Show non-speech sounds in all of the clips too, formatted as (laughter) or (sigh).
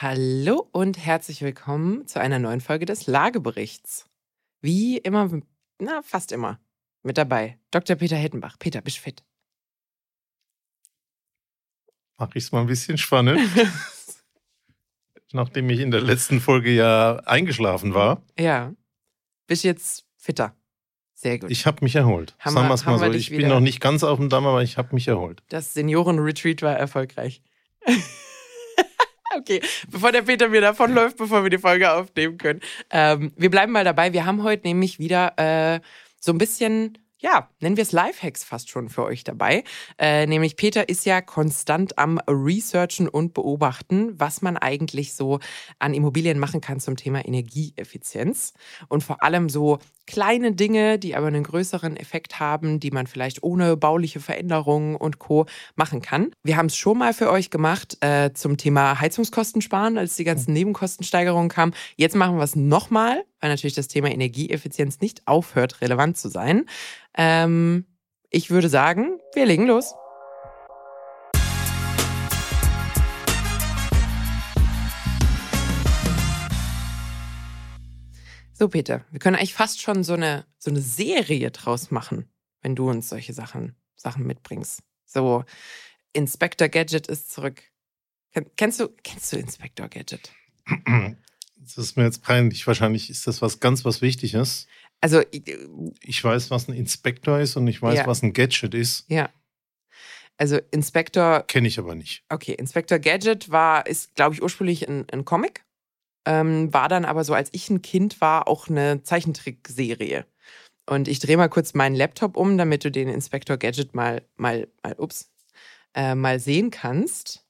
Hallo und herzlich willkommen zu einer neuen Folge des Lageberichts. Wie immer, na, fast immer, mit dabei Dr. Peter Hettenbach. Peter, bist du fit? Mach ich es mal ein bisschen spannend. (laughs) Nachdem ich in der letzten Folge ja eingeschlafen war. Ja. Bist jetzt fitter? Sehr gut. Ich habe mich erholt. Haben Sagen wir- es mal so. Ich bin noch nicht ganz auf dem Damm, aber ich habe mich erholt. Das Seniorenretreat war erfolgreich. (laughs) okay, bevor der Peter mir davonläuft, bevor wir die Folge aufnehmen können. Ähm, wir bleiben mal dabei. Wir haben heute nämlich wieder äh, so ein bisschen, ja, nennen wir es Lifehacks fast schon für euch dabei. Äh, nämlich Peter ist ja konstant am Researchen und Beobachten, was man eigentlich so an Immobilien machen kann zum Thema Energieeffizienz. Und vor allem so kleine Dinge, die aber einen größeren Effekt haben, die man vielleicht ohne bauliche Veränderungen und Co. machen kann. Wir haben es schon mal für euch gemacht äh, zum Thema Heizungskosten sparen, als die ganzen Nebenkostensteigerungen kamen. Jetzt machen wir es nochmal, weil natürlich das Thema Energieeffizienz nicht aufhört, relevant zu sein. Ähm, ich würde sagen, wir legen los. So, Peter, wir können eigentlich fast schon so eine, so eine Serie draus machen, wenn du uns solche Sachen, Sachen mitbringst. So, Inspector Gadget ist zurück. Ken- Kennst du, kennst du Inspector Gadget? Das ist mir jetzt peinlich. Wahrscheinlich ist das was ganz was Wichtiges. Also, ich- weiß, was ein Inspektor ist und ich weiß, Ja. was ein Gadget ist. ja. Also, Inspector Kenne ich aber nicht. Okay, Inspector Gadget war, ist, glaube ich, ursprünglich ein, ein Comic, ähm, war dann aber so, als ich ein Kind war, auch eine Zeichentrickserie. Und ich drehe mal kurz meinen Laptop um, damit du den Inspector Gadget mal, mal, mal, ups, äh, mal sehen kannst.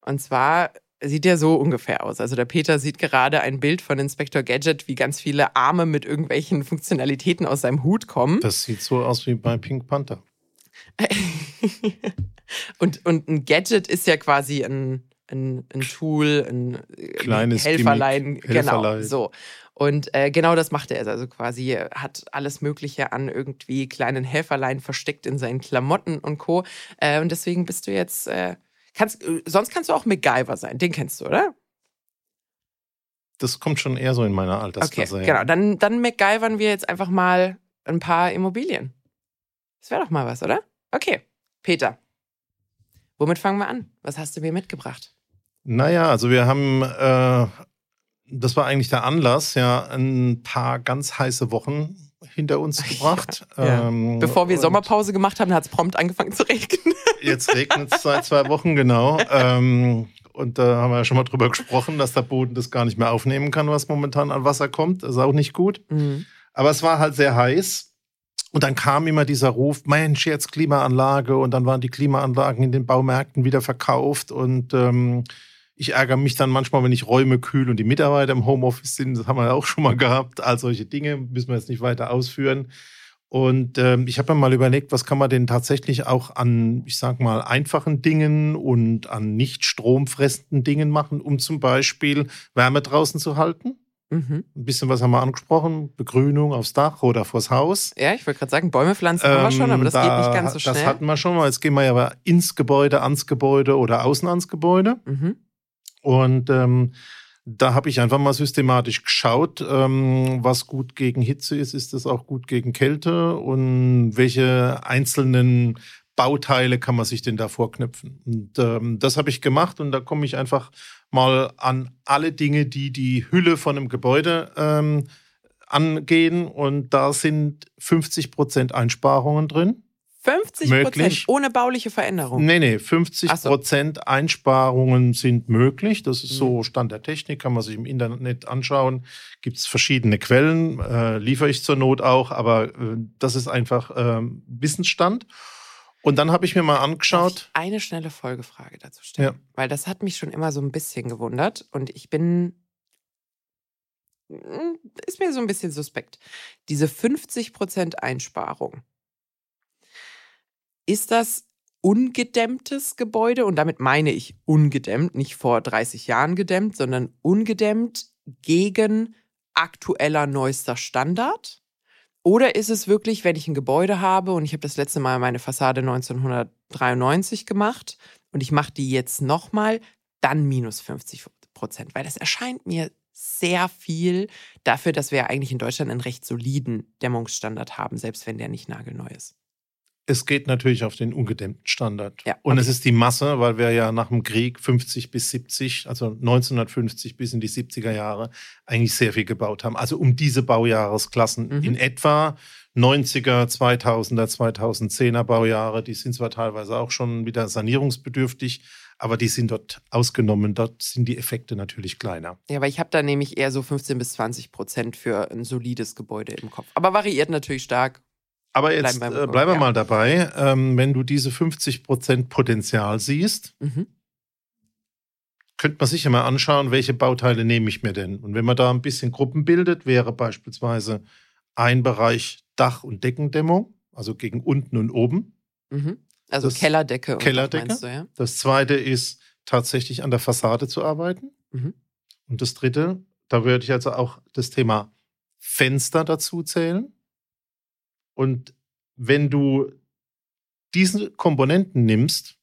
Und zwar sieht der so ungefähr aus. Also der Peter sieht gerade ein Bild von Inspector Gadget, wie ganz viele Arme mit irgendwelchen Funktionalitäten aus seinem Hut kommen. Das sieht so aus wie bei Pink Panther. (laughs) und, und ein Gadget ist ja quasi ein, ein, ein Tool, ein Kleines Helferlein, Gimmick, genau, Helferlein. so. Und äh, genau das macht er. Also quasi hat alles Mögliche an irgendwie kleinen Helferlein versteckt in seinen Klamotten und Co. Äh, und deswegen bist du jetzt, äh, kannst, äh, sonst kannst du auch MacGyver sein. Den kennst du, oder? Das kommt schon eher so in meiner Okay, Altersklasse. genau. Dann, dann MacGyvern wir jetzt einfach mal ein paar Immobilien. Das wäre doch mal was, oder? Okay, Peter. Womit fangen wir an? Was hast du mir mitgebracht? Naja, also wir haben, äh, das war eigentlich der Anlass, ja, ein paar ganz heiße Wochen hinter uns (laughs) gebracht. Ja. Ähm, Bevor wir Sommerpause gemacht haben, hat es prompt angefangen zu regnen. (laughs) Jetzt regnet es seit zwei Wochen, genau. Ähm, und da haben wir ja schon mal drüber gesprochen, dass der Boden das gar nicht mehr aufnehmen kann, was momentan an Wasser kommt. Das ist auch nicht gut. Aber es war halt sehr heiß. Und dann kam immer dieser Ruf, Mensch, jetzt Klimaanlage. Und dann waren die Klimaanlagen in den Baumärkten wieder verkauft. Und ähm, ich ärgere mich dann manchmal, wenn ich Räume kühl und die Mitarbeiter im Homeoffice sind. Das haben wir ja auch schon mal gehabt. All solche Dinge müssen wir jetzt nicht weiter ausführen. Und ähm, ich habe mir mal überlegt, was kann man denn tatsächlich auch an, ich sag mal, einfachen Dingen und an nicht stromfressenden Dingen machen, um zum Beispiel Wärme draußen zu halten. Mhm. Ein bisschen was haben wir angesprochen, Begrünung aufs Dach oder vors Haus. Ja, ich wollte gerade sagen, Bäume pflanzen haben wir schon, aber das Ähm, geht nicht ganz so Das schnell. hatten wir schon mal. Jetzt gehen wir ja aber ins Gebäude, ans Gebäude oder außen ans Gebäude. Mhm. Und ähm, da habe ich einfach mal systematisch geschaut, ähm, was gut gegen Hitze ist, ist das auch gut gegen Kälte und welche einzelnen Bauteile kann man sich denn da vorknüpfen. Und ähm, das habe ich gemacht und da komme ich einfach mal an alle Dinge, die die Hülle von einem Gebäude ähm, angehen und da sind 50 Prozent Einsparungen drin. 50 Prozent ohne bauliche Veränderung. Nee, nee, 50 Ach so. Prozent Einsparungen sind möglich. Das ist Mhm. so Stand der Technik, kann man sich im Internet anschauen. Gibt es verschiedene Quellen, äh, liefere ich zur Not auch, aber äh, das ist einfach ähm, Wissensstand. Und dann habe ich mir mal angeschaut. ich eine schnelle Folgefrage dazu stellen? Ja. Weil das hat mich schon immer so ein bisschen gewundert und ich bin. Mm, Ist mir so ein bisschen suspekt. Diese 50% Einsparung. Ist das ungedämmtes Gebäude? Und damit meine ich ungedämmt, nicht vor 30 Jahren gedämmt, sondern ungedämmt gegen aktueller neuester Standard? Oder ist es wirklich, wenn ich ein Gebäude habe und ich habe das letzte Mal meine Fassade 1993 gemacht und ich mache die jetzt nochmal, dann minus 50 Prozent, weil das erscheint mir sehr viel dafür, dass wir eigentlich in Deutschland einen recht soliden Dämmungsstandard haben, selbst wenn der nicht nagelneu ist. Es geht natürlich auf den ungedämmten Standard. Ja, Und okay. es ist die Masse, weil wir ja nach dem Krieg 50 bis 70, also 1950 bis in die 70er Jahre, eigentlich sehr viel gebaut haben. Also um diese Baujahresklassen Mhm. in etwa 90er, 2000er, 2010er Baujahre, die sind zwar teilweise auch schon wieder sanierungsbedürftig, aber die sind dort ausgenommen. Dort sind die Effekte natürlich kleiner. Ja, aber ich habe da nämlich eher so 15 bis 20 Prozent für ein solides Gebäude im Kopf. Aber variiert natürlich stark. Aber jetzt Bleiben bleiben wir- äh, bleiben wir ja. mal dabei. Ähm, wenn du diese 50% Potenzial siehst, Mhm. könnte man sich ja mal anschauen, welche Bauteile nehme ich mir denn? Und wenn man da ein bisschen Gruppen bildet, wäre beispielsweise ein Bereich Dach- und Deckendämmung, also gegen unten und oben. Mhm. Also Das- Kellerdecke. Kellerdecke? Du, ja? Das zweite ist tatsächlich an der Fassade zu arbeiten. Mhm. Und das dritte, da würde ich also auch das Thema Fenster dazu zählen. Und wenn du diese Komponenten nimmst,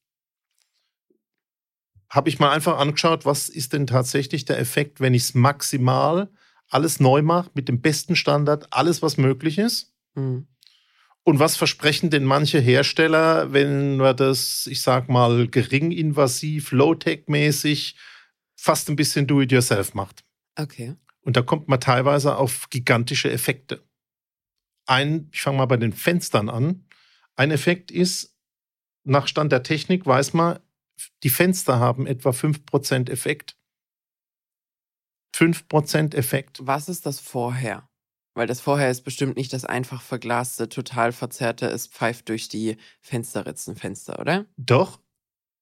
habe ich mal einfach angeschaut, was ist denn tatsächlich der Effekt, wenn ich es maximal alles neu mache, mit dem besten Standard, alles, was möglich ist. Mhm. Und was versprechen denn manche Hersteller, wenn man das, ich sag mal, geringinvasiv, low-tech-mäßig, fast ein bisschen do-it-yourself macht? Okay. Und da kommt man teilweise auf gigantische Effekte. Ein, ich fange mal bei den Fenstern an. Ein Effekt ist, nach Stand der Technik weiß man, die Fenster haben etwa 5% Effekt. 5% Effekt. Was ist das vorher? Weil das vorher ist bestimmt nicht das einfach verglaste, total verzerrte, es pfeift durch die Fensterritzen Fenster, oder? Doch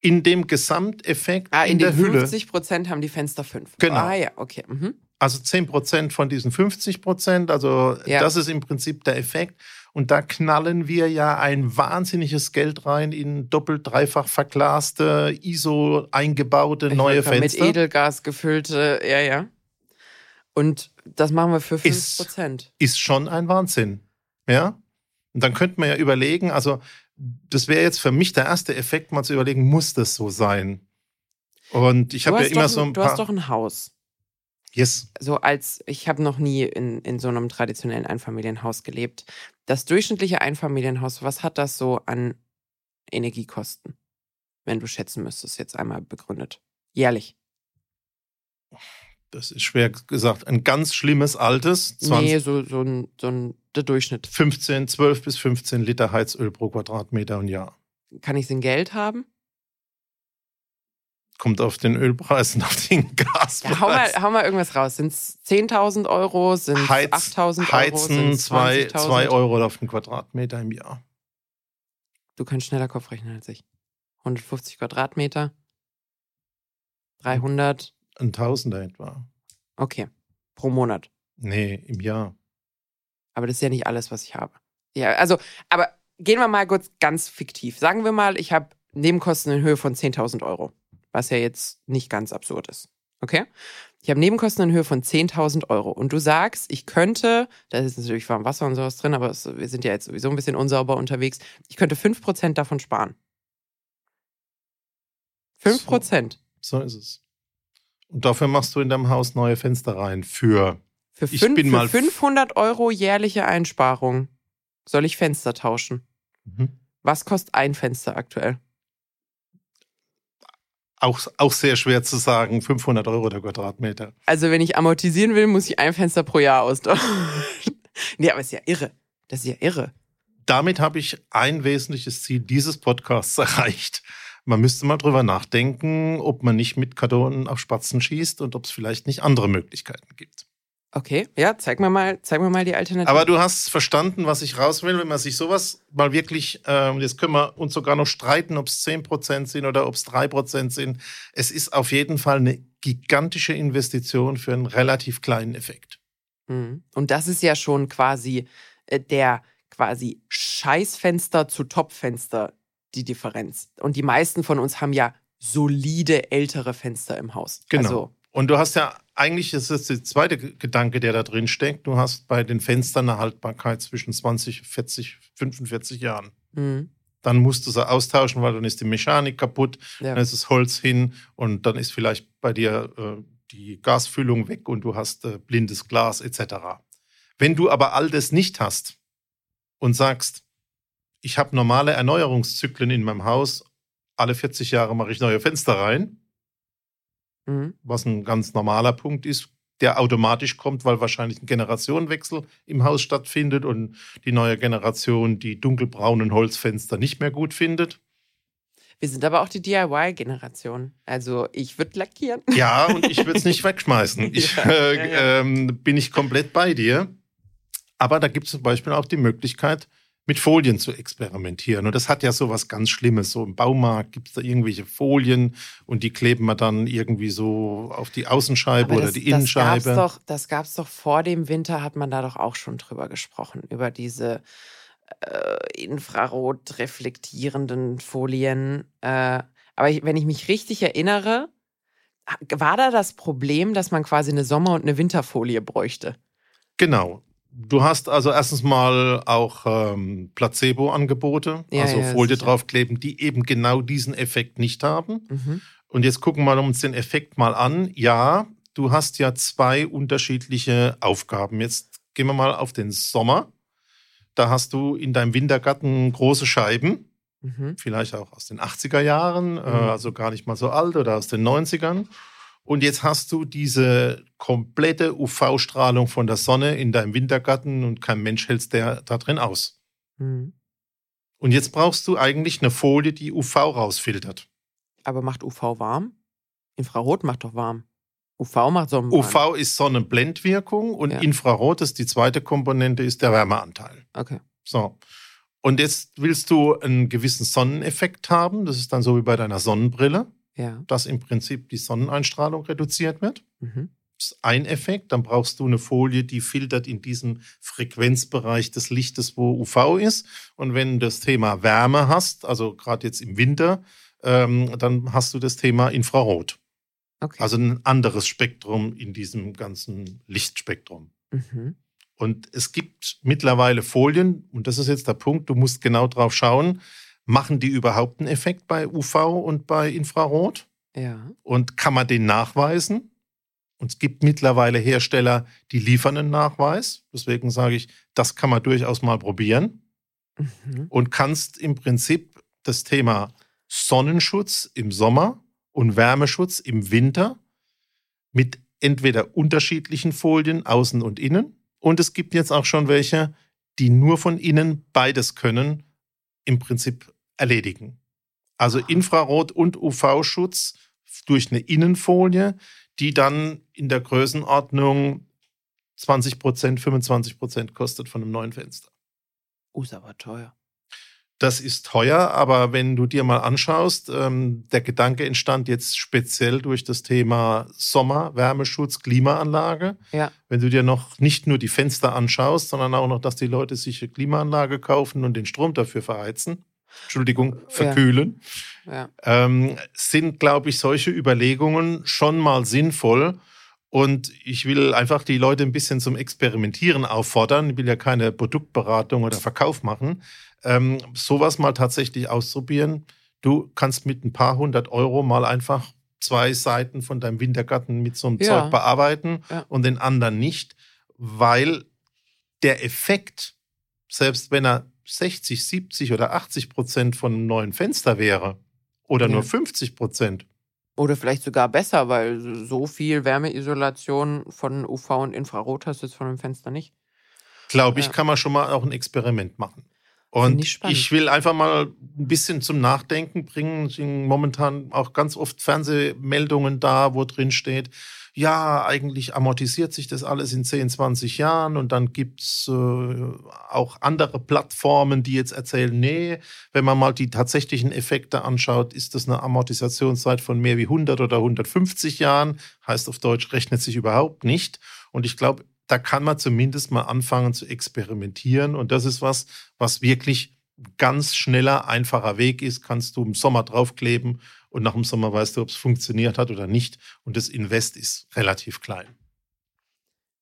in dem Gesamteffekt Ah, in, in, der den Hülle. 50 Prozent haben die Fenster 5. Genau. Ah ja, okay. Mhm. Also 10% von diesen 50%, also Ja. das ist im Prinzip der Effekt. Und da knallen wir ja ein wahnsinniges Geld rein in doppelt, dreifach verglaste, ISO eingebaute Ich neue Fenster. Mit Edelgas gefüllte, ja, ja. Und das machen wir für 5 Ist- Prozent. Ist schon ein Wahnsinn. Ja? Und dann könnte man ja überlegen, also das wäre jetzt für mich der erste Effekt, mal zu überlegen, muss das so sein? Und ich Du, habe ja immer doch, so ein du paar. hast doch ein Haus. Yes. So als, ich habe noch nie in, in so einem traditionellen Einfamilienhaus gelebt. Das durchschnittliche Einfamilienhaus, was hat das so an Energiekosten? Wenn du schätzen müsstest, jetzt einmal begründet. Jährlich. Das ist schwer gesagt. Ein ganz schlimmes altes, 20, Nee, so, so, ein, so ein der Durchschnitt. 15, 12 bis 15 Liter Heizöl pro Quadratmeter und Jahr. Kann ich es in Geld haben? Kommt auf den Ölpreis und auf den Gaspreis. (laughs) Ja, hau, mal, hau mal irgendwas raus. Sind es 10.000 Euro? Sind es Heiz, 8.000 Euro? Heizen Sind's 2 20.000? zwei Euro auf den Quadratmeter im Jahr. Du kannst schneller Kopf rechnen als ich. 150 Quadratmeter. 300. Ein Tausender etwa. Okay. Pro Monat. Nee, im Jahr. Aber das ist ja nicht alles, was ich habe. Ja, also, aber gehen wir mal kurz ganz fiktiv. Sagen wir mal, ich habe Nebenkosten in Höhe von 10.000 Euro. Was ja jetzt nicht ganz absurd ist. Okay? Ich habe Nebenkosten in Höhe von 10.000 Euro. Und du sagst, ich könnte, da ist natürlich warm Wasser und sowas drin, aber es, wir sind ja jetzt sowieso ein bisschen unsauber unterwegs. Ich könnte 5% davon sparen. 5%. So ist es. Und dafür machst du in deinem Haus neue Fenster rein für. Für, Ich fünf, bin für mal- 500 Euro jährliche Einsparung soll ich Fenster tauschen. Mhm. Was kostet ein Fenster aktuell? Auch, auch sehr schwer zu sagen, 500 Euro der Quadratmeter. Also wenn ich amortisieren will, muss ich ein Fenster pro Jahr austauschen. (laughs) nee, aber ist ja irre. Das ist ja irre. Damit habe ich ein wesentliches Ziel dieses Podcasts (laughs) erreicht. Man müsste mal drüber nachdenken, ob man nicht mit Kartonen auf Spatzen schießt und ob es vielleicht nicht andere Möglichkeiten gibt. Okay, ja, zeig mir mal, zeig mir mal die Alternative. Aber du hast verstanden, was ich raus will, wenn man sich sowas mal wirklich, ähm, jetzt können wir uns sogar noch streiten, ob es 10% sind oder ob es 3% sind. Es ist auf jeden Fall eine gigantische Investition für einen relativ kleinen Effekt. Mhm. Und das ist ja schon quasi äh, der quasi Scheißfenster zu Topfenster die Differenz. Und die meisten von uns haben ja solide ältere Fenster im Haus. Genau. Also, Und du hast ja, eigentlich ist das der zweite Gedanke, der da drin steckt. Du hast bei den Fenstern eine Haltbarkeit zwischen 20, 40, 45 Jahren. mhm. Dann musst du sie austauschen, weil dann ist die Mechanik kaputt, ja. dann ist das Holz hin und dann ist vielleicht bei dir äh, die Gasfüllung weg und du hast äh, blindes Glas etc. Wenn du aber all das nicht hast und sagst, ich habe normale Erneuerungszyklen in meinem Haus, alle 40 Jahre mache ich neue Fenster rein, mhm. was ein ganz normaler Punkt ist, der automatisch kommt, weil wahrscheinlich ein Generationenwechsel im Haus stattfindet und die neue Generation die dunkelbraunen Holzfenster nicht mehr gut findet. Wir sind aber auch die DIY-Generation. Also ich würde lackieren. Ja, und ich würde es nicht wegschmeißen. (laughs) Ich, ja, äh, ja, ja. Ähm, bin ich komplett bei dir. Aber da gibt es zum Beispiel auch die Möglichkeit, mit Folien zu experimentieren. Und das hat ja so was ganz Schlimmes. So im Baumarkt gibt es da irgendwelche Folien und die kleben wir dann irgendwie so auf die Außenscheibe Aber oder die Innenscheibe. Das gab es doch, doch vor dem Winter, hat man da doch auch schon drüber gesprochen, über diese äh, infrarot reflektierenden Folien. Äh, aber ich, wenn ich mich richtig erinnere, war da das Problem, dass man quasi eine Sommer- und eine Winterfolie bräuchte? Genau. Du hast also erstens mal auch ähm, Placebo-Angebote, ja, also ja, Folie draufkleben, die eben genau diesen Effekt nicht haben. Mhm. Und jetzt gucken wir uns den Effekt mal an. Ja, du hast ja zwei unterschiedliche Aufgaben. Jetzt gehen wir mal auf den Sommer. Da hast du in deinem Wintergarten große Scheiben, mhm. vielleicht auch aus den 80er Jahren, äh, mhm. äh, also gar nicht mal so alt oder aus den 90ern. Und jetzt hast du diese komplette UV-Strahlung von der Sonne in deinem Wintergarten und kein Mensch hält der da drin aus. Mhm. Und jetzt brauchst du eigentlich eine Folie, die UV rausfiltert. Aber macht UV warm? Infrarot macht doch warm. UV macht Sonnenbrand. UV ist Sonnenblendwirkung und ja. Infrarot ist die zweite Komponente, ist der Wärmeanteil. Okay. So. Und jetzt willst du einen gewissen Sonneneffekt haben. Das ist dann so wie bei deiner Sonnenbrille, ja. dass im Prinzip die Sonneneinstrahlung reduziert wird. Mhm. Das ist ein Effekt. Dann brauchst du eine Folie, die filtert in diesem Frequenzbereich des Lichtes, wo UV ist. Und wenn du das Thema Wärme hast, also gerade jetzt im Winter, ähm, dann hast du das Thema Infrarot. Okay. Also ein anderes Spektrum in diesem ganzen Lichtspektrum. Mhm. Und es gibt mittlerweile Folien, und das ist jetzt der Punkt, du musst genau drauf schauen, machen die überhaupt einen Effekt bei UV und bei Infrarot? Ja. Und kann man den nachweisen? Und es gibt mittlerweile Hersteller, die liefern einen Nachweis. Deswegen sage ich, das kann man durchaus mal probieren. Mhm. Und kannst im Prinzip das Thema Sonnenschutz im Sommer und Wärmeschutz im Winter mit entweder unterschiedlichen Folien, außen und innen. Und es gibt jetzt auch schon welche, die nur von innen beides können, im Prinzip erledigen. Also Infrarot- und UV-Schutz durch eine Innenfolie, die dann in der Größenordnung 20 Prozent, 25 Prozent kostet von einem neuen Fenster. Oh, ist aber teuer. Das ist teuer, aber wenn du dir mal anschaust, ähm, der Gedanke entstand jetzt speziell durch das Thema Sommer, Wärmeschutz, Klimaanlage. Ja. Wenn du dir noch nicht nur die Fenster anschaust, sondern auch noch, dass die Leute sich eine Klimaanlage kaufen und den Strom dafür verheizen. Entschuldigung, verkühlen. Ja. Ja. Ähm, sind, glaube ich, solche Überlegungen schon mal sinnvoll. Und ich will einfach die Leute ein bisschen zum Experimentieren auffordern. Ich will ja keine Produktberatung oder Verkauf machen ähm, sowas mal tatsächlich auszuprobieren. Du kannst mit ein paar hundert Euro mal einfach zwei Seiten von deinem Wintergarten mit so einem ja. Zeug bearbeiten ja. und den anderen nicht, weil der Effekt, selbst wenn er 60, 70 oder 80 Prozent von einem neuen Fenster wäre oder ja. nur 50 Prozent. Oder vielleicht sogar besser, weil so viel Wärmeisolation von UV und Infrarot hast du jetzt von dem Fenster nicht. Glaube ich, kann man schon mal auch ein Experiment machen. Und ich, ich, will einfach mal ein bisschen zum Nachdenken bringen. Es sind momentan auch ganz oft Fernsehmeldungen da, wo drin steht, ja, eigentlich amortisiert sich das alles in 10, 20 Jahren und dann gibt's äh, auch andere Plattformen, die jetzt erzählen, nee, wenn man mal die tatsächlichen Effekte anschaut, ist das eine Amortisationszeit von mehr wie 100 oder 150 Jahren. Heißt auf Deutsch, rechnet sich überhaupt nicht. Und ich glaube, da kann man zumindest mal anfangen zu experimentieren. Und das ist was, was wirklich ganz schneller, einfacher Weg ist. Kannst du im Sommer draufkleben und nach dem Sommer weißt du, ob es funktioniert hat oder nicht. Und das Invest ist relativ klein.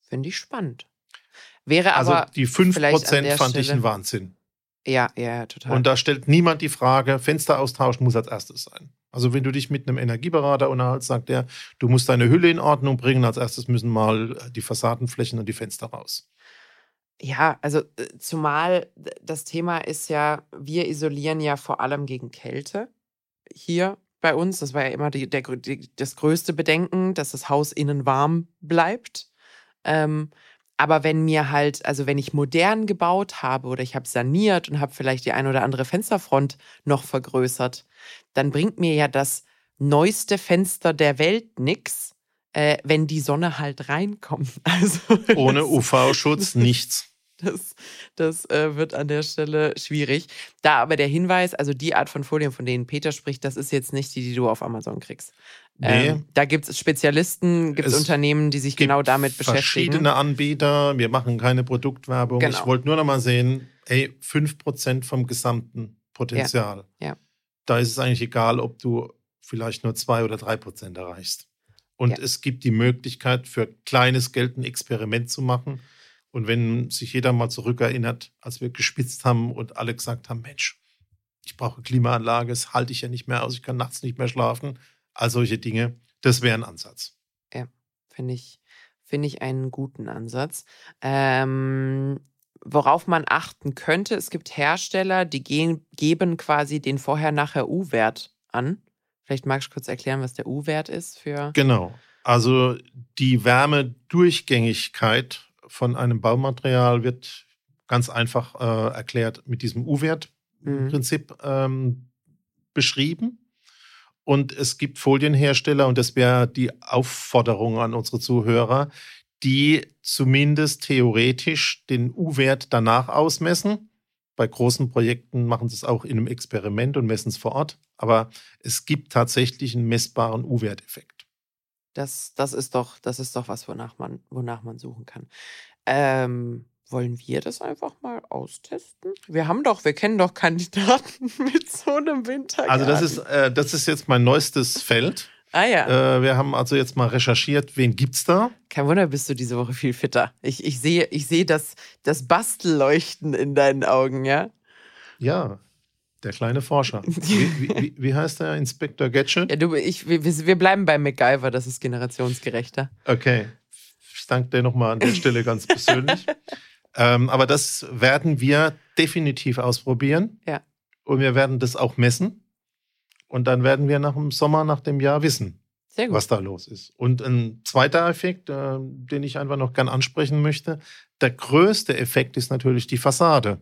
Finde ich spannend. Wäre also aber. Also die 5% fand Stelle ich ein Wahnsinn. Ja, ja, total. Und da stellt niemand die Frage, Fenster austauschen muss als erstes sein. Also wenn du dich mit einem Energieberater unterhältst, sagt er, du musst deine Hülle in Ordnung bringen. Als erstes müssen mal die Fassadenflächen und die Fenster raus. Ja, also äh, zumal das Thema ist ja, wir isolieren ja vor allem gegen Kälte hier bei uns. Das war ja immer die, der, die, das größte Bedenken, dass das Haus innen warm bleibt. Ähm, aber wenn mir halt, also wenn ich modern gebaut habe oder ich habe saniert und habe vielleicht die ein oder andere Fensterfront noch vergrößert, dann bringt mir ja das neueste Fenster der Welt nichts, äh, wenn die Sonne halt reinkommt. (laughs) Also, Ohne UV-Schutz (laughs) nichts. Das, das äh, wird an der Stelle schwierig. Da aber der Hinweis, also die Art von Folien, von denen Peter spricht, das ist jetzt nicht die, die du auf Amazon kriegst. Nee. Ähm, da gibt es Spezialisten, gibt es Unternehmen, die sich genau damit beschäftigen. Verschiedene Anbieter, wir machen keine Produktwerbung. Genau. Ich wollte nur noch mal sehen, ey, 5% vom gesamten Potenzial. Ja. ja. Da ist es eigentlich egal, ob du vielleicht nur 2 oder 3% erreichst. Und ja. es gibt die Möglichkeit, für kleines Geld ein Experiment zu machen und wenn sich jeder mal zurückerinnert, als wir gespitzt haben und alle gesagt haben, Mensch, ich brauche Klimaanlage, das halte ich ja nicht mehr aus, ich kann nachts nicht mehr schlafen, all solche Dinge, das wäre ein Ansatz. Ja, finde ich, finde ich einen guten Ansatz. Ähm, worauf man achten könnte, es gibt Hersteller, die gehen, geben quasi den Vorher-Nachher-U-Wert an. Vielleicht magst du kurz erklären, was der U-Wert ist für. Genau. Also die Wärmedurchgängigkeit von einem Baumaterial wird ganz einfach äh, erklärt mit diesem U-Wert mhm. ähm, beschrieben. Und es gibt Folienhersteller, und das wäre die Aufforderung an unsere Zuhörer, die zumindest theoretisch den U-Wert danach ausmessen. Bei großen Projekten machen sie es auch in einem Experiment und messen es vor Ort. Aber es gibt tatsächlich einen messbaren U-Werteffekt. Das, das, ist doch, das ist doch was, wonach man, wonach man suchen kann. Ähm, wollen wir das einfach mal austesten? Wir haben doch, wir kennen doch Kandidaten (laughs) mit so einem Wintergarten. Also das ist, äh, das ist jetzt mein neuestes Feld. (laughs) Ah ja. Äh, wir haben also jetzt mal recherchiert, wen gibt's da? Kein Wunder, bist du diese Woche viel fitter. Ich, ich sehe, ich sehe das, das Bastelleuchten in deinen Augen, ja? Ja, der kleine Forscher. (laughs) Wie, wie, wie heißt der? Inspektor Gadget? Ja, du, ich, wir, wir bleiben bei MacGyver, das ist generationsgerechter. Okay. Ich danke dir nochmal an der Stelle ganz persönlich. (laughs) ähm, aber das werden wir definitiv ausprobieren. Ja. Und wir werden das auch messen. Und dann werden wir nach dem Sommer, nach dem Jahr wissen, was da los ist. Und ein zweiter Effekt, äh, den ich einfach noch gern ansprechen möchte, der größte Effekt ist natürlich die Fassade.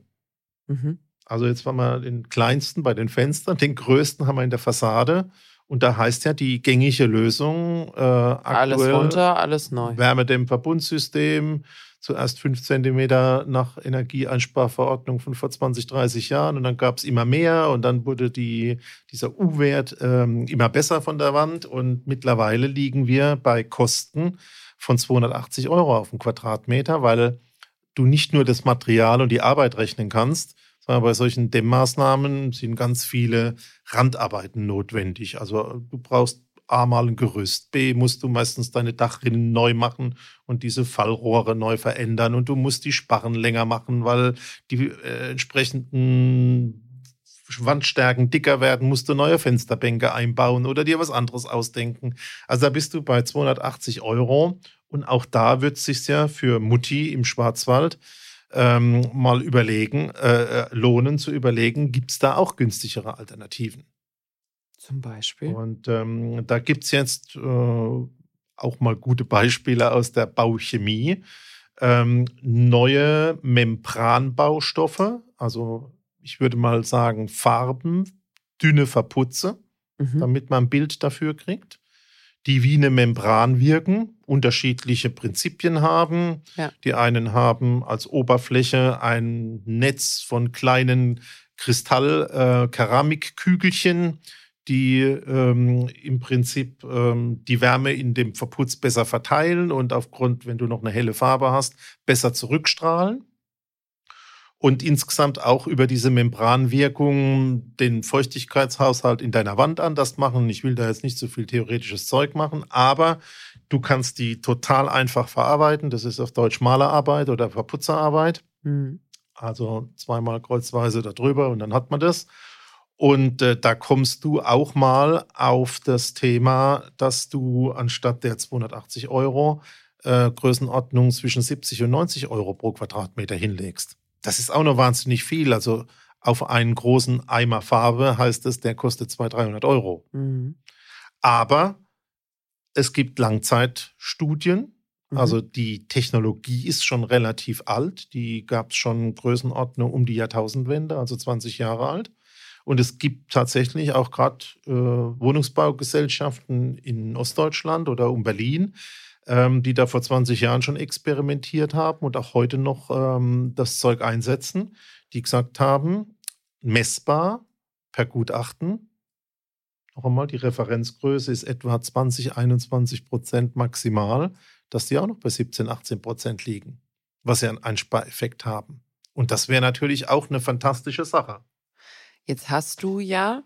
Mhm. Also jetzt waren wir den kleinsten bei den Fenstern, den größten haben wir in der Fassade. Und da heißt ja die gängige Lösung äh, alles runter, alles neu. Wärmedämmverbundsystem, zuerst fünf Zentimeter nach Energieeinsparverordnung von vor 20, 30 Jahren und dann gab es immer mehr und dann wurde die, dieser U-Wert ähm, immer besser von der Wand und mittlerweile liegen wir bei Kosten von 280 Euro auf den Quadratmeter, weil du nicht nur das Material und die Arbeit rechnen kannst, bei solchen Dämmmaßnahmen sind ganz viele Randarbeiten notwendig. Also du brauchst A mal ein Gerüst, B musst du meistens deine Dachrinnen neu machen und diese Fallrohre neu verändern und du musst die Sparren länger machen, weil die äh, entsprechenden Wandstärken dicker werden, musst du neue Fensterbänke einbauen oder dir was anderes ausdenken. Also da bist du bei 280 Euro und auch da wird es sich ja für Mutti im Schwarzwald ähm, mal überlegen, äh, äh lohnen zu überlegen, gibt es da auch günstigere Alternativen? Zum Beispiel. Und ähm, da gibt es jetzt äh, auch mal gute Beispiele aus der Bauchemie. Ähm, neue Membranbaustoffe, also ich würde mal sagen Farben, dünne Verputze, mhm. damit man ein Bild dafür kriegt die wie eine Membran wirken, unterschiedliche Prinzipien haben. Ja. Die einen haben als Oberfläche ein Netz von kleinen Kristall-Keramikkügelchen, äh, die ähm, im Prinzip ähm, die Wärme in dem Verputz besser verteilen und aufgrund, wenn du noch eine helle Farbe hast, besser zurückstrahlen und insgesamt auch über diese Membranwirkung den Feuchtigkeitshaushalt in deiner Wand anders machen. Ich will da jetzt nicht so viel theoretisches Zeug machen, aber du kannst die total einfach verarbeiten. Das ist auf Deutsch Malerarbeit oder Verputzerarbeit. Mhm. Also zweimal kreuzweise darüber und dann hat man das. Und äh, da kommst du auch mal auf das Thema, dass du anstatt der 280 Euro äh, Größenordnung zwischen 70 und 90 Euro pro Quadratmeter hinlegst. Das ist auch noch wahnsinnig viel. Also auf einen großen Eimer Farbe heißt es, der kostet 200, 300 Euro. Mhm. Aber es gibt Langzeitstudien. Mhm. Also die Technologie ist schon relativ alt. Die gab es schon Größenordnung um die Jahrtausendwende, also 20 Jahre alt. Und es gibt tatsächlich auch gerade äh, Wohnungsbaugesellschaften in Ostdeutschland oder um Berlin, ähm, die da vor 20 Jahren schon experimentiert haben und auch heute noch ähm, das Zeug einsetzen, die gesagt haben, messbar per Gutachten, noch einmal, die Referenzgröße ist etwa 20, 21 Prozent maximal, dass die auch noch bei 17, 18 Prozent liegen, was ja einen Einspareffekt haben. Und das wäre natürlich auch eine fantastische Sache. Jetzt hast du ja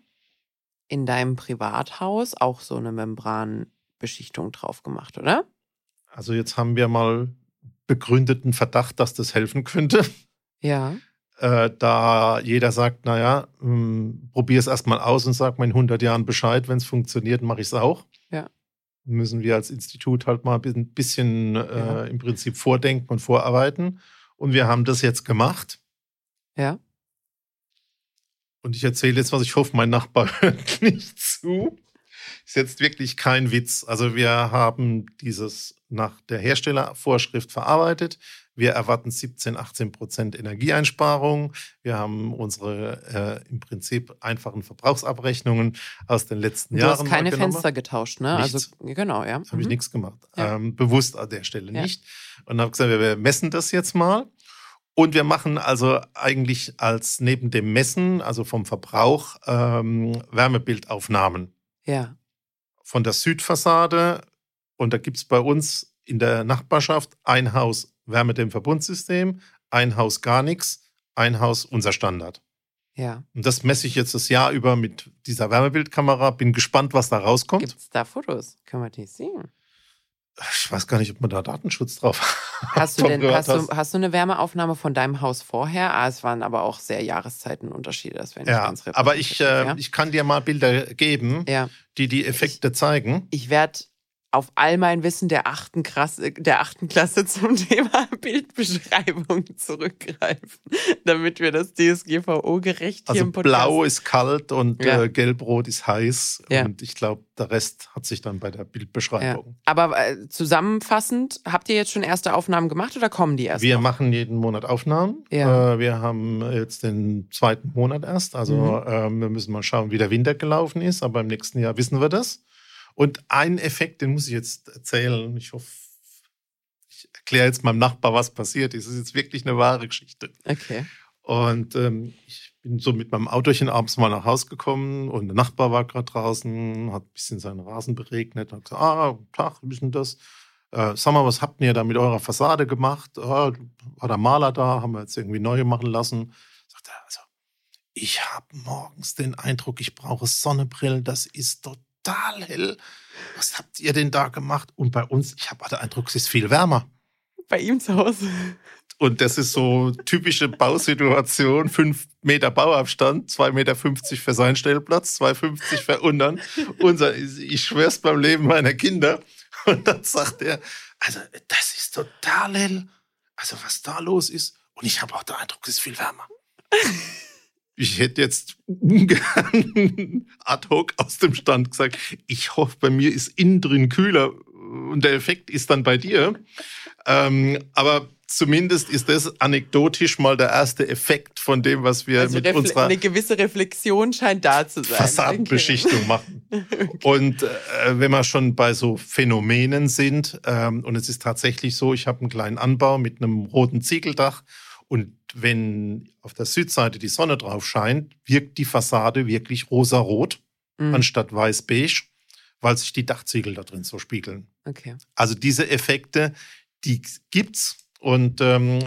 in deinem Privathaus auch so eine Membranbeschichtung drauf gemacht, oder? Also jetzt haben wir mal begründeten Verdacht, dass das helfen könnte. Ja. Äh, da jeder sagt, naja, hm, probier es erstmal aus und sag mir in 100 Jahren Bescheid. Wenn es funktioniert, mache ich es auch. Ja. Müssen wir als Institut halt mal ein bisschen äh, im Prinzip vordenken und vorarbeiten. Und wir haben das jetzt gemacht. Ja. Und ich erzähle jetzt was, ich hoffe, mein Nachbar (laughs) hört nicht zu. Ist jetzt wirklich kein Witz. Also wir haben dieses nach der Herstellervorschrift verarbeitet. Wir erwarten 17, 18 Prozent Energieeinsparung. Wir haben unsere äh, im Prinzip einfachen Verbrauchsabrechnungen aus den letzten du Jahren. Du hast keine Fenster getauscht, ne? Nichts. Also genau, ja. Habe mhm. ich nichts gemacht. Ja. Ähm, bewusst an der Stelle ja. nicht. Und habe gesagt, wir messen das jetzt mal. Und wir machen also eigentlich als neben dem Messen, also vom Verbrauch, ähm, Wärmebildaufnahmen. Ja. Von der Südfassade. Und da gibt es bei uns in der Nachbarschaft ein Haus Wärmedämmverbundsystem, ein Haus gar nichts, ein Haus unser Standard. Ja. Und das messe ich jetzt das Jahr über mit dieser Wärmebildkamera. Bin gespannt, was da rauskommt. Gibt es da Fotos? Können wir die sehen? Ich weiß gar nicht, ob man da Datenschutz drauf hat. (laughs) Hast du denn hast du, hast du eine Wärmeaufnahme von deinem Haus vorher? Ah, es waren aber auch sehr Jahreszeitenunterschiede. Das wäre nicht ja, ganz Aber ich, äh, ja? ich kann dir mal Bilder geben, ja. die die Effekte ich, zeigen. Ich werde auf all mein Wissen der achten, Klasse, der achten Klasse (laughs) zum Thema Bildbeschreibung zurückgreifen, damit wir das DSGVO-gerecht also hier im Podcast... Blau ist kalt und ja. äh, Gelbrot ist heiß. Ja. Und ich glaube, der Rest hat sich dann bei der Bildbeschreibung. Ja. Aber äh, zusammenfassend, habt ihr jetzt schon erste Aufnahmen gemacht oder kommen die erst Wir noch? machen jeden Monat Aufnahmen. Ja. Äh, wir haben jetzt den zweiten Monat erst. Also Mhm. ähm, wir müssen mal schauen, wie der Winter gelaufen ist. Aber im nächsten Jahr wissen wir das. Und ein Effekt, den muss ich jetzt erzählen. Ich hoffe, ich erkläre jetzt meinem Nachbar, was passiert ist. Es ist jetzt wirklich eine wahre Geschichte. Okay. Und ähm, ich bin so mit meinem Autochen abends mal nach Hause gekommen und der Nachbar war gerade draußen, hat ein bisschen seinen Rasen beregnet und hat gesagt, ah, Tag, wie ist denn das? Äh, sag mal, was habt ihr da mit eurer Fassade gemacht? Ah, war der Maler da, haben wir jetzt irgendwie neu machen lassen. Sagt er, also, ich habe morgens den Eindruck, ich brauche Sonnenbrillen, das ist total hell. Was habt ihr denn da gemacht? Und bei uns, ich habe den Eindruck, es ist viel wärmer. Bei ihm zu Hause. Und das ist so typische Bausituation. Fünf Meter Bauabstand, 2,50 Meter für seinen Stellplatz, 2,50 für unseren. Unser, ich schwör's beim Leben meiner Kinder. Und dann sagt er, also das ist total hell. Also was da los ist. Und ich habe auch den Eindruck, es ist viel wärmer. Ich hätte jetzt ungern (laughs) ad hoc aus dem Stand gesagt, ich hoffe, bei mir ist innen drin kühler und der Effekt ist dann bei dir. Ähm, aber zumindest ist das anekdotisch mal der erste Effekt von dem, was wir Also mit Refle unserer eine gewisse Reflexion scheint da zu sein. Fassadenbeschichtung (laughs) machen. Und äh, wenn wir schon bei so Phänomenen sind, ähm, und es ist tatsächlich so, ich habe einen kleinen Anbau mit einem roten Ziegeldach und wenn auf der Südseite die Sonne drauf scheint, wirkt die Fassade wirklich rosarot Mhm. anstatt weiß-beige, weil sich die Dachziegel da drin so spiegeln. Okay. Also diese Effekte, die gibt's und ähm,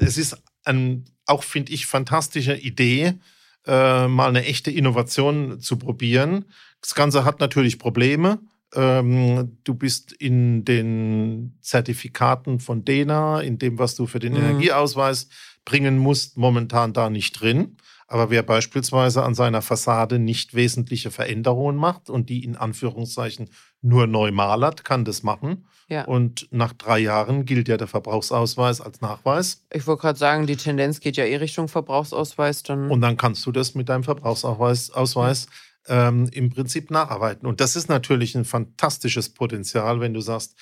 es ist ein, auch finde ich fantastische Idee, äh, mal eine echte Innovation zu probieren. Das Ganze hat natürlich Probleme. Ähm, du bist in den Zertifikaten von DENA, in dem, was du für den Mhm. Energieausweis bringen musst, momentan da nicht drin. Aber wer beispielsweise an seiner Fassade nicht wesentliche Veränderungen macht und die in Anführungszeichen nur neu malert, kann das machen. Ja. Und nach drei Jahren gilt ja der Verbrauchsausweis als Nachweis. Ich wollte gerade sagen, die Tendenz geht ja eh Richtung Verbrauchsausweis. Dann Und dann kannst du das mit deinem Verbrauchsausweis Ausweis, ähm, im Prinzip nacharbeiten. Und das ist natürlich ein fantastisches Potenzial, wenn du sagst,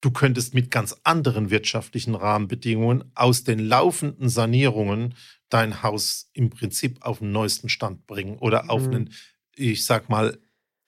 du könntest mit ganz anderen wirtschaftlichen Rahmenbedingungen aus den laufenden Sanierungen dein Haus im Prinzip auf den neuesten Stand bringen oder auf Mhm. einen, ich sag mal,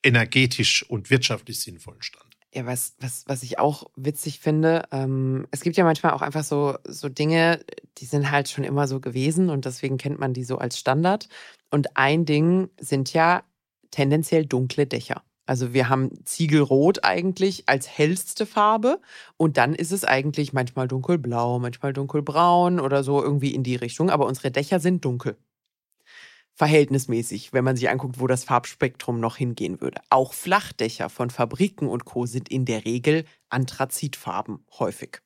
energetisch und wirtschaftlich sinnvollen Stand. Ja, was, was, was ich auch witzig finde, ähm, es gibt ja manchmal auch einfach so, so Dinge, die sind halt schon immer so gewesen und deswegen kennt man die so als Standard. Und ein Ding sind ja tendenziell dunkle Dächer. Also wir haben Ziegelrot eigentlich als hellste Farbe und dann ist es eigentlich manchmal dunkelblau, manchmal dunkelbraun oder so irgendwie in die Richtung, aber unsere Dächer sind dunkel. Verhältnismäßig, wenn man sich anguckt, wo das Farbspektrum noch hingehen würde. Auch Flachdächer von Fabriken und Co. sind in der Regel Anthrazitfarben häufig.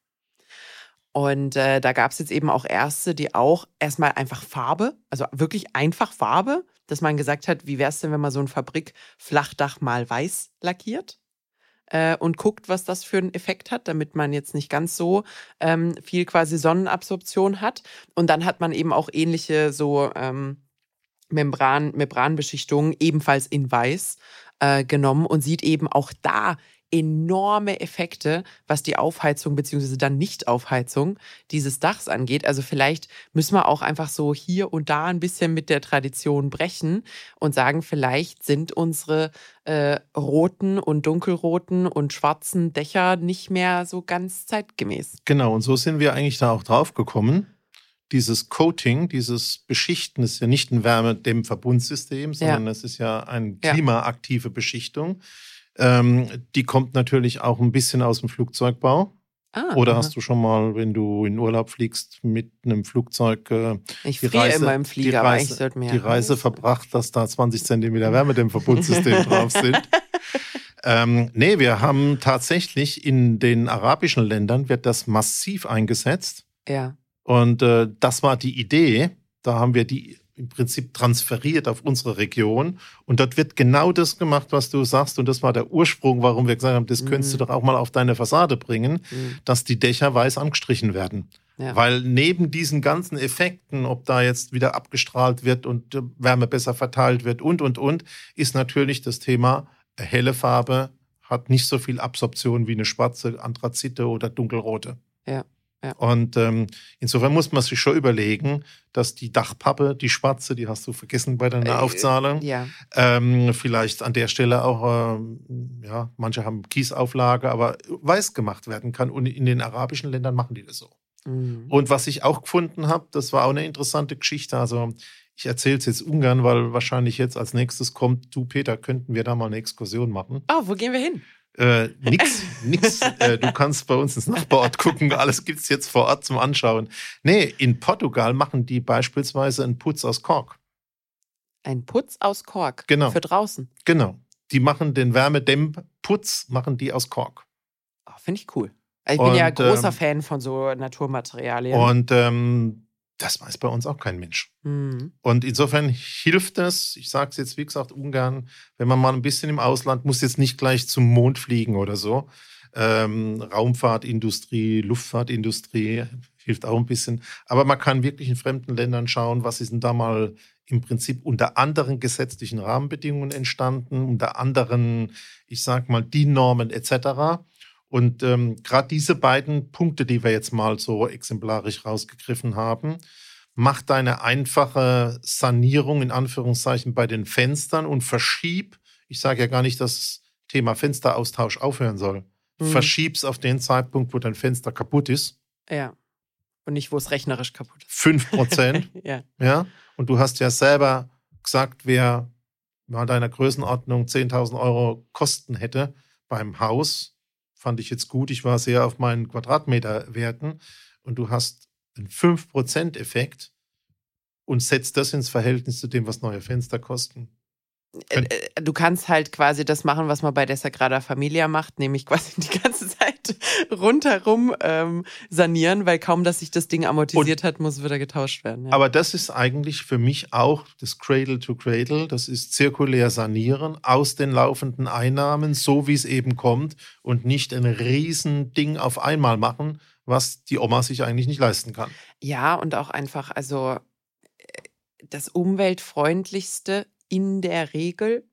Und äh, da gab es jetzt eben auch erste, die auch erstmal einfach Farbe, also wirklich einfach Farbe, dass man gesagt hat, wie wäre es denn, wenn man so ein Fabrik-Flachdach mal weiß lackiert? Äh, und guckt, was das für einen Effekt hat, damit man jetzt nicht ganz so ähm, viel quasi Sonnenabsorption hat. Und dann hat man eben auch ähnliche so ähm, Membran, Membranbeschichtungen ebenfalls in weiß äh, genommen und sieht eben auch da enorme Effekte, was die Aufheizung beziehungsweise dann Nicht-Aufheizung dieses Dachs angeht. Also vielleicht müssen wir auch einfach so hier und da ein bisschen mit der Tradition brechen und sagen, vielleicht sind unsere äh, roten und dunkelroten und schwarzen Dächer nicht mehr so ganz zeitgemäß. Genau, und so sind wir eigentlich da auch drauf gekommen. Dieses Coating, dieses Beschichten ist ja nicht ein Wärmedämmverbundsystem, sondern es ist ja eine Ja. klimaaktive Beschichtung. Ähm, die kommt natürlich auch ein bisschen aus dem Flugzeugbau. Ah, Oder aha. hast du schon mal, wenn du in Urlaub fliegst, mit einem Flugzeug äh, ich die Reise- immer im die Flieger, aber Reise- eigentlich sollten wir die Reise verbracht, dass da 20 Zentimeter Wärmedämmverbundsystem (laughs) drauf sind? Ähm, nee, wir haben tatsächlich in den arabischen Ländern wird das massiv eingesetzt. Ja. Und äh, das war die Idee. Da haben wir die im Prinzip transferiert auf unsere Region. Und dort wird genau das gemacht, was du sagst. Und das war der Ursprung, warum wir gesagt haben, das könntest du Mhm. doch auch mal auf deine Fassade bringen, Mhm. dass die Dächer weiß angestrichen werden. Ja. Weil neben diesen ganzen Effekten, ob da jetzt wieder abgestrahlt wird und äh, Wärme besser verteilt wird und, und, und, ist natürlich das Thema, äh, helle Farbe hat nicht so viel Absorption wie eine schwarze Anthrazite oder dunkelrote. Ja, ja. Und ähm, insofern muss man sich schon überlegen, dass die Dachpappe, die schwarze, die hast du vergessen bei deiner Äh, Aufzahlung, Ja. ähm, vielleicht an der Stelle auch, ähm, ja, manche haben Kiesauflage, aber weiß gemacht werden kann. Und in den arabischen Ländern machen die das so. Mhm. Und was ich auch gefunden habe, das war auch eine interessante Geschichte. Also ich erzähle es jetzt ungern, weil wahrscheinlich jetzt als nächstes kommt, du Peter, könnten wir da mal eine Exkursion machen? Oh, wo gehen wir hin? Äh, nix, nix. Äh, du kannst bei uns ins Nachbarort gucken. Alles gibt's jetzt vor Ort zum Anschauen. Nee, in Portugal machen die beispielsweise einen Putz aus Kork. Ein Putz aus Kork. Genau. Für draußen. Genau. Die machen den Wärmedämmputz, machen die aus Kork. Oh, Finde ich cool. Also ich bin ja Und, großer ähm, Fan von so Naturmaterialien. Und ähm, das weiß bei uns auch kein Mensch. Mhm. Und insofern hilft es, ich sage es jetzt wie gesagt ungern, wenn man mal ein bisschen im Ausland, muss jetzt nicht gleich zum Mond fliegen oder so. Ähm, Raumfahrtindustrie, Luftfahrtindustrie hilft auch ein bisschen. Aber man kann wirklich in fremden Ländern schauen, was ist denn da mal im Prinzip unter anderen gesetzlichen Rahmenbedingungen entstanden, unter anderen, ich sag mal, DIN-Normen etc. Und ähm, gerade diese beiden Punkte, die wir jetzt mal so exemplarisch rausgegriffen haben, mach deine einfache Sanierung in Anführungszeichen bei den Fenstern und verschieb, ich sage ja gar nicht, dass das Thema Fensteraustausch aufhören soll. Mhm. Verschieb's auf den Zeitpunkt, wo dein Fenster kaputt ist. Ja. Und nicht, wo es rechnerisch kaputt ist. 5 Prozent. (laughs) ja. ja. Und du hast ja selber gesagt, wer bei deiner Größenordnung 10.000 Euro Kosten hätte beim Haus, fand ich jetzt gut. Ich war sehr auf meinen Quadratmeterwerten und du hast einen 5%-Effekt und setzt das ins Verhältnis zu dem, was neue Fenster kosten. Äh, äh, Du kannst halt quasi das machen, was man bei der Sagrada Familia macht, nämlich (laughs) quasi die ganze Zeit rundherum ähm, sanieren, weil kaum, dass sich das Ding amortisiert und, hat, muss wieder getauscht werden. Ja. Aber das ist eigentlich für mich auch das Cradle to Cradle. Das ist zirkulär sanieren aus den laufenden Einnahmen, so wie es eben kommt und nicht ein riesen Ding auf einmal machen, was die Oma sich eigentlich nicht leisten kann. Ja, und auch einfach, also äh, das umweltfreundlichste in der Regel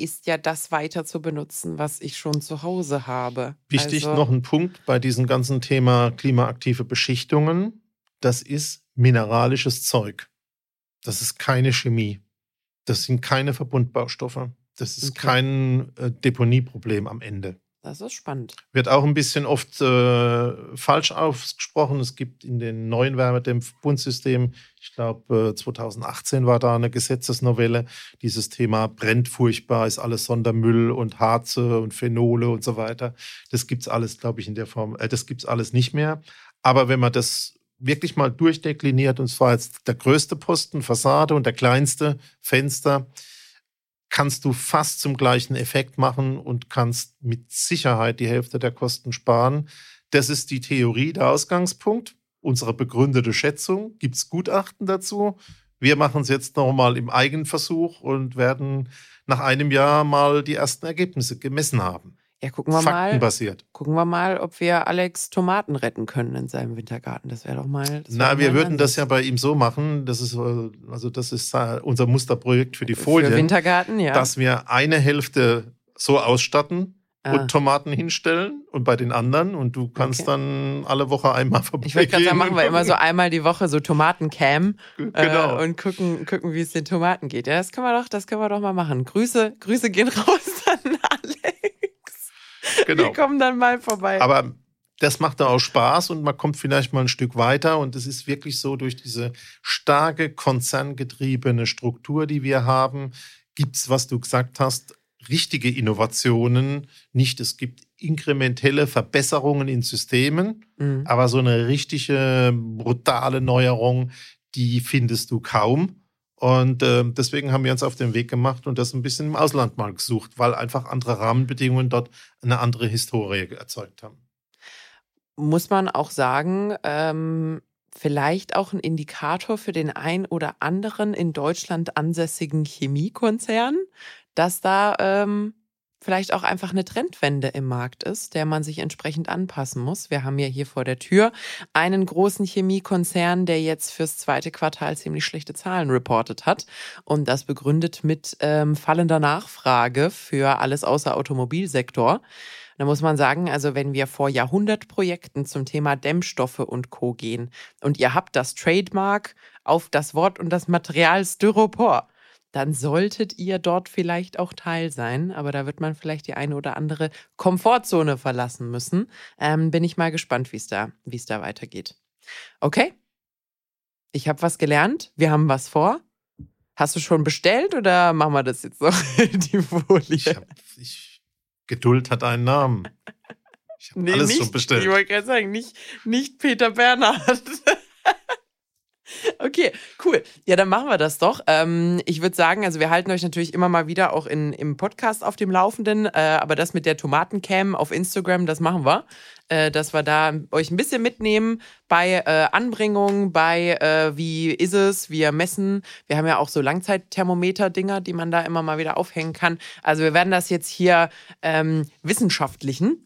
ist ja das weiter zu benutzen, was ich schon zu Hause habe. Wichtig also, noch ein Punkt bei diesem ganzen Thema klimaaktive Beschichtungen. Das ist mineralisches Zeug. Das ist keine Chemie. Das sind keine Verbundbaustoffe. Das ist okay. kein äh, Deponieproblem am Ende. Das ist spannend. Wird auch ein bisschen oft äh, falsch ausgesprochen. Es gibt in den neuen Wärmedämmverbundsystemen, ich glaube äh, 2018 war da eine Gesetzesnovelle, dieses Thema brennt furchtbar, ist alles Sondermüll und Harze und Phenole und so weiter. Das gibt es alles, glaube ich, in der Form, äh, das gibt es alles nicht mehr. Aber wenn man das wirklich mal durchdekliniert, und zwar jetzt der größte Posten, Fassade und der kleinste Fenster, kannst du fast zum gleichen Effekt machen und kannst mit Sicherheit die Hälfte der Kosten sparen. Das ist die Theorie, der Ausgangspunkt. Unsere begründete Schätzung. Gibt es Gutachten dazu? Wir machen es jetzt nochmal im Eigenversuch und werden nach einem Jahr mal die ersten Ergebnisse gemessen haben. Ja, gucken wir Faktenbasiert. mal. Gucken wir mal, ob wir Alex Tomaten retten können in seinem Wintergarten. Das wäre doch mal. Na, wir würden das ja bei ihm so machen. Das ist äh, also das ist äh, unser Musterprojekt für die Folien. Für Wintergarten, ja. Dass wir eine Hälfte so ausstatten, ah. und Tomaten hinstellen und bei den anderen und du kannst okay. dann alle Woche einmal vorbei. Ich wollte gerade sagen, machen wir immer so einmal die Woche so Tomatencam genau. äh, und gucken, gucken, wie es den Tomaten geht. Ja, das können wir doch, das können wir doch mal machen. Grüße, Grüße gehen raus. (laughs) Genau. Wir kommen dann mal vorbei. Aber das macht da auch Spaß und man kommt vielleicht mal ein Stück weiter. Und es ist wirklich so, durch diese starke konzerngetriebene Struktur, die wir haben, gibt es, was du gesagt hast, richtige Innovationen. Nicht, es gibt inkrementelle Verbesserungen in Systemen, mhm. aber so eine richtige brutale Neuerung, die findest du kaum. Und äh, deswegen haben wir uns auf den Weg gemacht und das ein bisschen im Ausland mal gesucht, weil einfach andere Rahmenbedingungen dort eine andere Historie erzeugt haben. Muss man auch sagen, ähm, vielleicht auch ein Indikator für den ein oder anderen in Deutschland ansässigen Chemiekonzern, dass da ähm, vielleicht auch einfach eine Trendwende im Markt ist, der man sich entsprechend anpassen muss. Wir haben ja hier vor der Tür einen großen Chemiekonzern, der jetzt fürs zweite Quartal ziemlich schlechte Zahlen reportet hat und das begründet mit ähm, fallender Nachfrage für alles außer Automobilsektor. Da muss man sagen, also wenn wir vor Jahrhundertprojekten zum Thema Dämmstoffe und Co. gehen und ihr habt das Trademark auf das Wort und das Material Styropor, dann solltet ihr dort vielleicht auch Teil sein. Aber da wird man vielleicht die eine oder andere Komfortzone verlassen müssen. Ähm, bin ich mal gespannt, wie es da, es da weitergeht. Okay. Ich habe was gelernt. Wir haben was vor. Hast du schon bestellt oder machen wir das jetzt noch (laughs) die Folie? Ich hab, ich, Geduld hat einen Namen. Ich habe nee, alles nicht, schon bestellt. Ich wollte gerade sagen, nicht, nicht Peter Bernhard. (laughs) Okay, cool. Ja, dann machen wir das doch. Ähm, ich würde sagen, also wir halten euch natürlich immer mal wieder auch in, im Podcast auf dem Laufenden, äh, aber das mit der Tomatencam auf Instagram, das machen wir. Äh, dass wir da euch ein bisschen mitnehmen bei äh, Anbringung, bei äh, wie ist es, wir messen. Wir haben ja auch so Langzeitthermometer-Dinger, die man da immer mal wieder aufhängen kann. Also wir werden das jetzt hier ähm, wissenschaftlichen.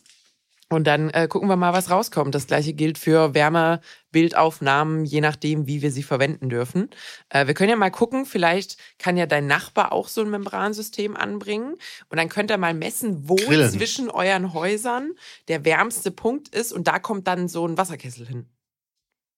Und dann äh, gucken wir mal, was rauskommt. Das gleiche gilt für Wärmebildaufnahmen, je nachdem, wie wir sie verwenden dürfen. Äh, wir können ja mal gucken, vielleicht kann ja dein Nachbar auch so ein Membransystem anbringen. Und dann könnt ihr mal messen, wo Grillen. zwischen euren Häusern der wärmste Punkt ist. Und da kommt dann so ein Wasserkessel hin.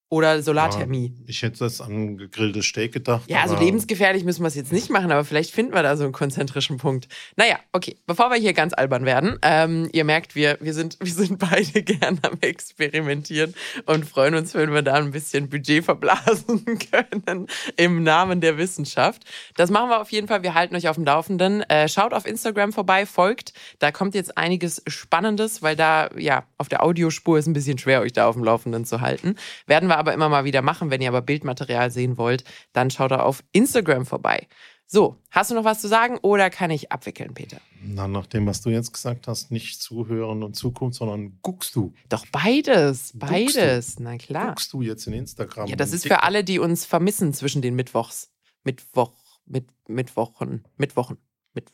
Oder Solarthermie. Ja, ich hätte das an gegrilltes Steak gedacht. Ja, also lebensgefährlich müssen wir es jetzt nicht machen, aber vielleicht finden wir da so einen konzentrischen Punkt. Naja, okay. Bevor wir hier ganz albern werden, ähm, ihr merkt, wir, wir, sind, wir sind beide (laughs) gern am Experimentieren und freuen uns, wenn wir da ein bisschen Budget verblasen (laughs) können im Namen der Wissenschaft. Das machen wir auf jeden Fall. Wir halten euch auf dem Laufenden. Äh, schaut auf Instagram vorbei, folgt. Da kommt jetzt einiges Spannendes, weil da, ja, auf der Audiospur ist ein bisschen schwer, euch da auf dem Laufenden zu halten. Werden wir aber immer mal wieder machen. Wenn ihr aber Bildmaterial sehen wollt, dann schaut da auf Instagram vorbei. So, hast du noch was zu sagen oder kann ich abwickeln, Peter? Na, nach dem, was du jetzt gesagt hast, nicht zuhören und Zukunft, sondern guckst du. Doch beides, beides, na klar. Guckst du jetzt in Instagram? Ja, das ist für alle, die uns vermissen zwischen den Mittwochs. Mittwoch, mit, Mittwochen, Mittwochen. Mit,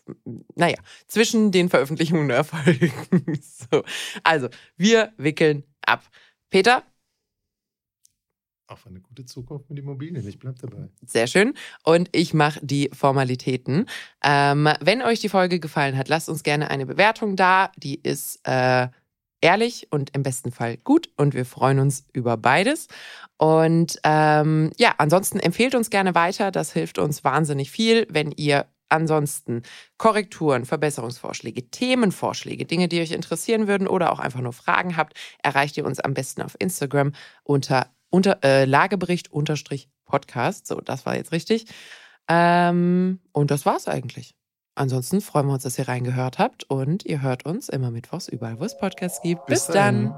naja, zwischen den Veröffentlichungen der Folgen. (laughs) So. Also, wir wickeln ab. Peter, Auf eine gute Zukunft mit Immobilien. Ich bleib dabei. Sehr schön. Und ich mache die Formalitäten. Ähm, wenn euch die Folge gefallen hat, lasst uns gerne eine Bewertung da. Die ist äh, ehrlich und im besten Fall gut. Und wir freuen uns über beides. Und ähm, ja, ansonsten empfehlt uns gerne weiter. Das hilft uns wahnsinnig viel, wenn ihr ansonsten Korrekturen, Verbesserungsvorschläge, Themenvorschläge, Dinge, die euch interessieren würden oder auch einfach nur Fragen habt, erreicht ihr uns am besten auf Instagram unter unter, äh, Lagebericht unterstrich Podcast. So, das war jetzt richtig. Ähm, und das war's eigentlich. Ansonsten freuen wir uns, dass ihr reingehört habt und ihr hört uns immer mittwochs überall, wo es Podcasts gibt. Bis, Bis dann.